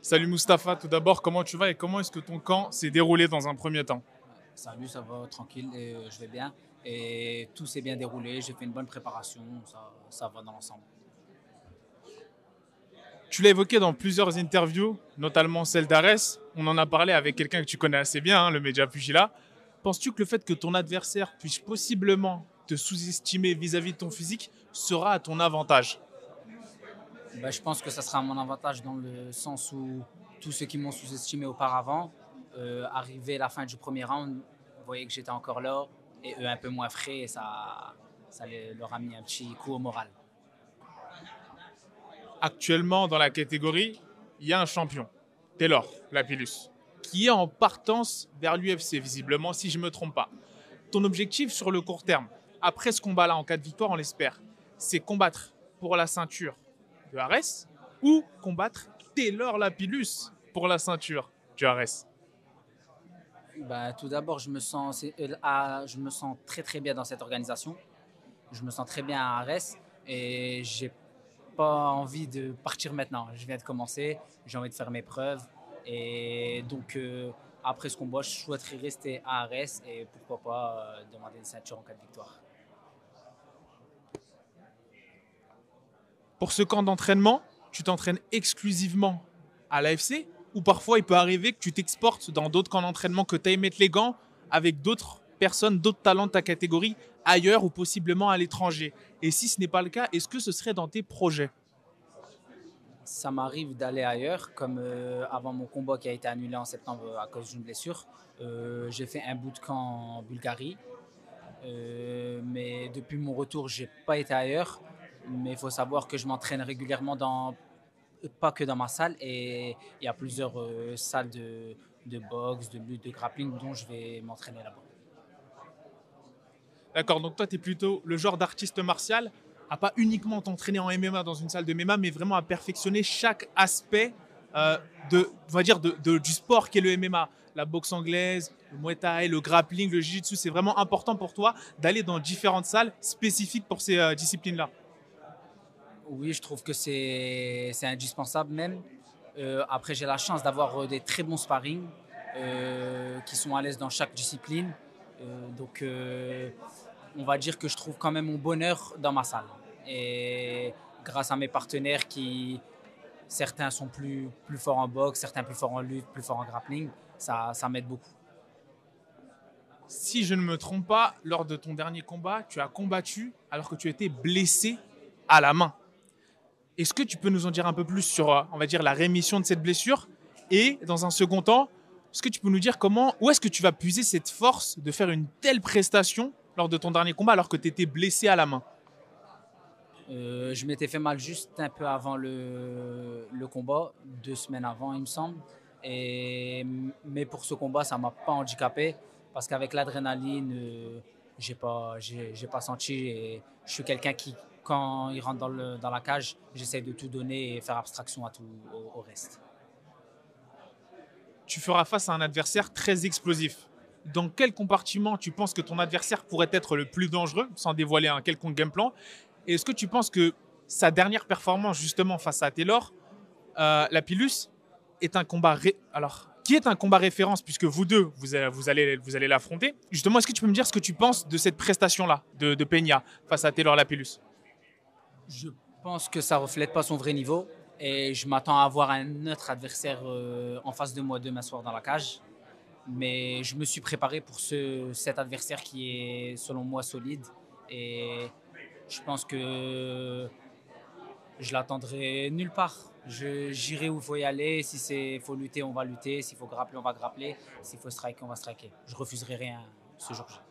Salut Mustapha, tout d'abord, comment tu vas et comment est-ce que ton camp s'est déroulé dans un premier temps Salut, ça va tranquille et euh, je vais bien. Et tout s'est bien déroulé, j'ai fait une bonne préparation, ça, ça va dans l'ensemble. Tu l'as évoqué dans plusieurs interviews, notamment celle d'Ares. On en a parlé avec quelqu'un que tu connais assez bien, hein, le média Pugila. Penses-tu que le fait que ton adversaire puisse possiblement te sous-estimer vis-à-vis de ton physique sera à ton avantage? Ben, je pense que ça sera à mon avantage dans le sens où tous ceux qui m'ont sous-estimé auparavant, euh, arrivé à la fin du premier round, voyaient que j'étais encore là et eux un peu moins frais et ça, leur a mis un petit coup au moral. Actuellement, dans la catégorie, il y a un champion, Taylor Lapillus, qui est en partance vers l'UFC, visiblement, si je ne me trompe pas. Ton objectif sur le court terme, après ce combat-là, en cas de victoire, on l'espère, c'est combattre pour la ceinture de Ares ou combattre Taylor Lapillus pour la ceinture du Ares Ben, tout d'abord, je me sens, euh, à- je me sens très très bien dans cette organisation. Je me sens très bien à Arès et j'ai pas envie de partir maintenant. Je viens de commencer, j'ai envie de faire mes preuves et donc euh, après ce combat, je souhaiterais rester à Arès et pourquoi pas euh, demander une ceinture en cas de victoire. Pour ce camp d'entraînement, tu t'entraînes exclusivement à l'AFC ou parfois il peut arriver que tu t'exportes dans d'autres camps d'entraînement, que tu ailles mettre les gants avec d'autres personnes, d'autres talents de ta catégorie ailleurs ou possiblement à l'étranger? Et si ce n'est pas le cas, est-ce que ce serait dans tes projets? Ça m'arrive d'aller ailleurs, comme euh, avant mon combat qui a été annulé en septembre à cause d'une blessure. Euh, j'ai fait un bout de camp en Bulgarie. Euh, mais depuis mon retour, j'ai pas été ailleurs. Mais il faut savoir que je m'entraîne régulièrement dans pas que dans ma salle et il y a plusieurs euh, salles de, boxe, de lutte, de grappling dont je vais m'entraîner là-bas. D'accord, donc toi tu es plutôt le genre d'artiste martial à pas uniquement t'entraîner en MMA dans une salle de MMA, mais vraiment à perfectionner chaque aspect euh, de, on va dire du sport qu'est le MMA. La boxe anglaise, le muay thai, le grappling, le jiu-jitsu, c'est vraiment important pour toi d'aller dans différentes salles spécifiques pour ces euh, disciplines-là. Oui, je trouve que c'est indispensable même. Euh, après, j'ai la chance d'avoir euh, des très bons sparring euh, qui sont à l'aise dans chaque discipline. Donc, on va dire que je trouve quand même mon bonheur dans ma salle. Et grâce à mes partenaires qui, certains sont plus, plus forts en boxe, certains plus forts en lutte, plus forts en grappling, ça m'aide beaucoup. Si je ne me trompe pas, lors de ton dernier combat, tu as combattu alors que tu étais blessé à la main. Est-ce que tu peux nous en dire un peu plus sur, euh, on va dire, la rémission de cette blessure Et dans un second temps, est-ce que tu peux nous dire comment, où est-ce que tu vas puiser cette force de faire une telle prestation lors de ton dernier combat alors que tu étais blessé à la main? Euh, je m'étais fait mal juste un peu avant le, le combat, deux semaines avant, il me semble. Et, mais pour ce combat, ça m'a pas handicapé parce qu'avec l'adrénaline, euh, j'ai pas, j'ai, pas senti. Je suis quelqu'un qui, quand il rentre dans, la cage, j'essaie de tout donner et faire abstraction à tout au, reste. Tu feras face à un adversaire très explosif. Dans quel compartiment tu penses que ton adversaire pourrait être le plus dangereux, sans dévoiler un quelconque game plan? Est-ce que tu penses que sa dernière performance, justement, face à Taylor, euh, la Pilus, est un combat. ré- Alors, qui est un combat référence, puisque vous deux, vous, allez- vous allez vous allez l'affronter? Justement, est-ce que tu peux me dire ce que tu penses de cette prestation-là, de, de Peña, face à Taylor Lapillus Je pense que ça reflète pas son vrai niveau et je m'attends à avoir un autre adversaire euh, en face de moi demain soir dans la cage. Mais je me suis préparé pour ce, cet adversaire qui est selon moi solide et je pense que je l'attendrai nulle part. J'irai où il faut y aller. Si c'est faut lutter, on va lutter. S'il faut grappler, on va grappler. S'il faut striker, on va striker. Je refuserai rien ce jour-là.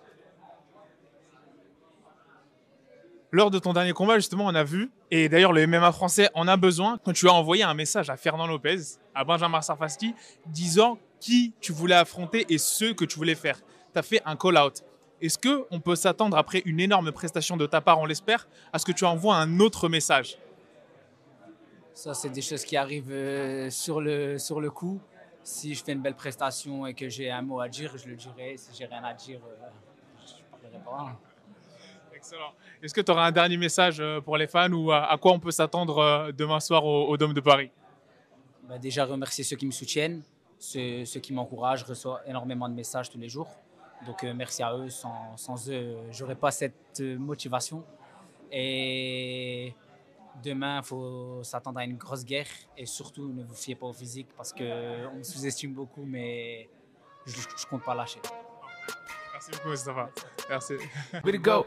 Lors de ton dernier combat, justement, on a vu, et d'ailleurs le MMA français en a besoin, quand tu as envoyé un message à Fernand Lopez, à Benjamin Sarfasti, disant qui tu voulais affronter et ce que tu voulais faire. Tu as fait un call-out. Est-ce qu'on peut s'attendre, après une énorme prestation de ta part, on l'espère, à ce que tu envoies un autre message? Ça, c'est des choses qui arrivent euh, sur, le, sur le coup. Si je fais une belle prestation et que j'ai un mot à dire, je le dirai. Si j'ai rien à dire, euh, je ne parlerai pas. Excellent. Est-ce que tu auras un dernier message euh, pour les fans ou à, à quoi on peut s'attendre euh, demain soir au, au Dôme de Paris? Bah, déjà remercier ceux qui me soutiennent, ceux, qui m'encouragent. Je reçois énormément de messages tous les jours. Donc euh, merci à eux. Sans, sans eux, j'aurais pas cette euh, motivation. Et demain, il faut s'attendre à une grosse guerre. Et surtout, ne vous fiez pas au physique parce qu'on me sous-estime beaucoup, mais je ne compte pas lâcher. Merci beaucoup, Mustafa. Merci. Way to go.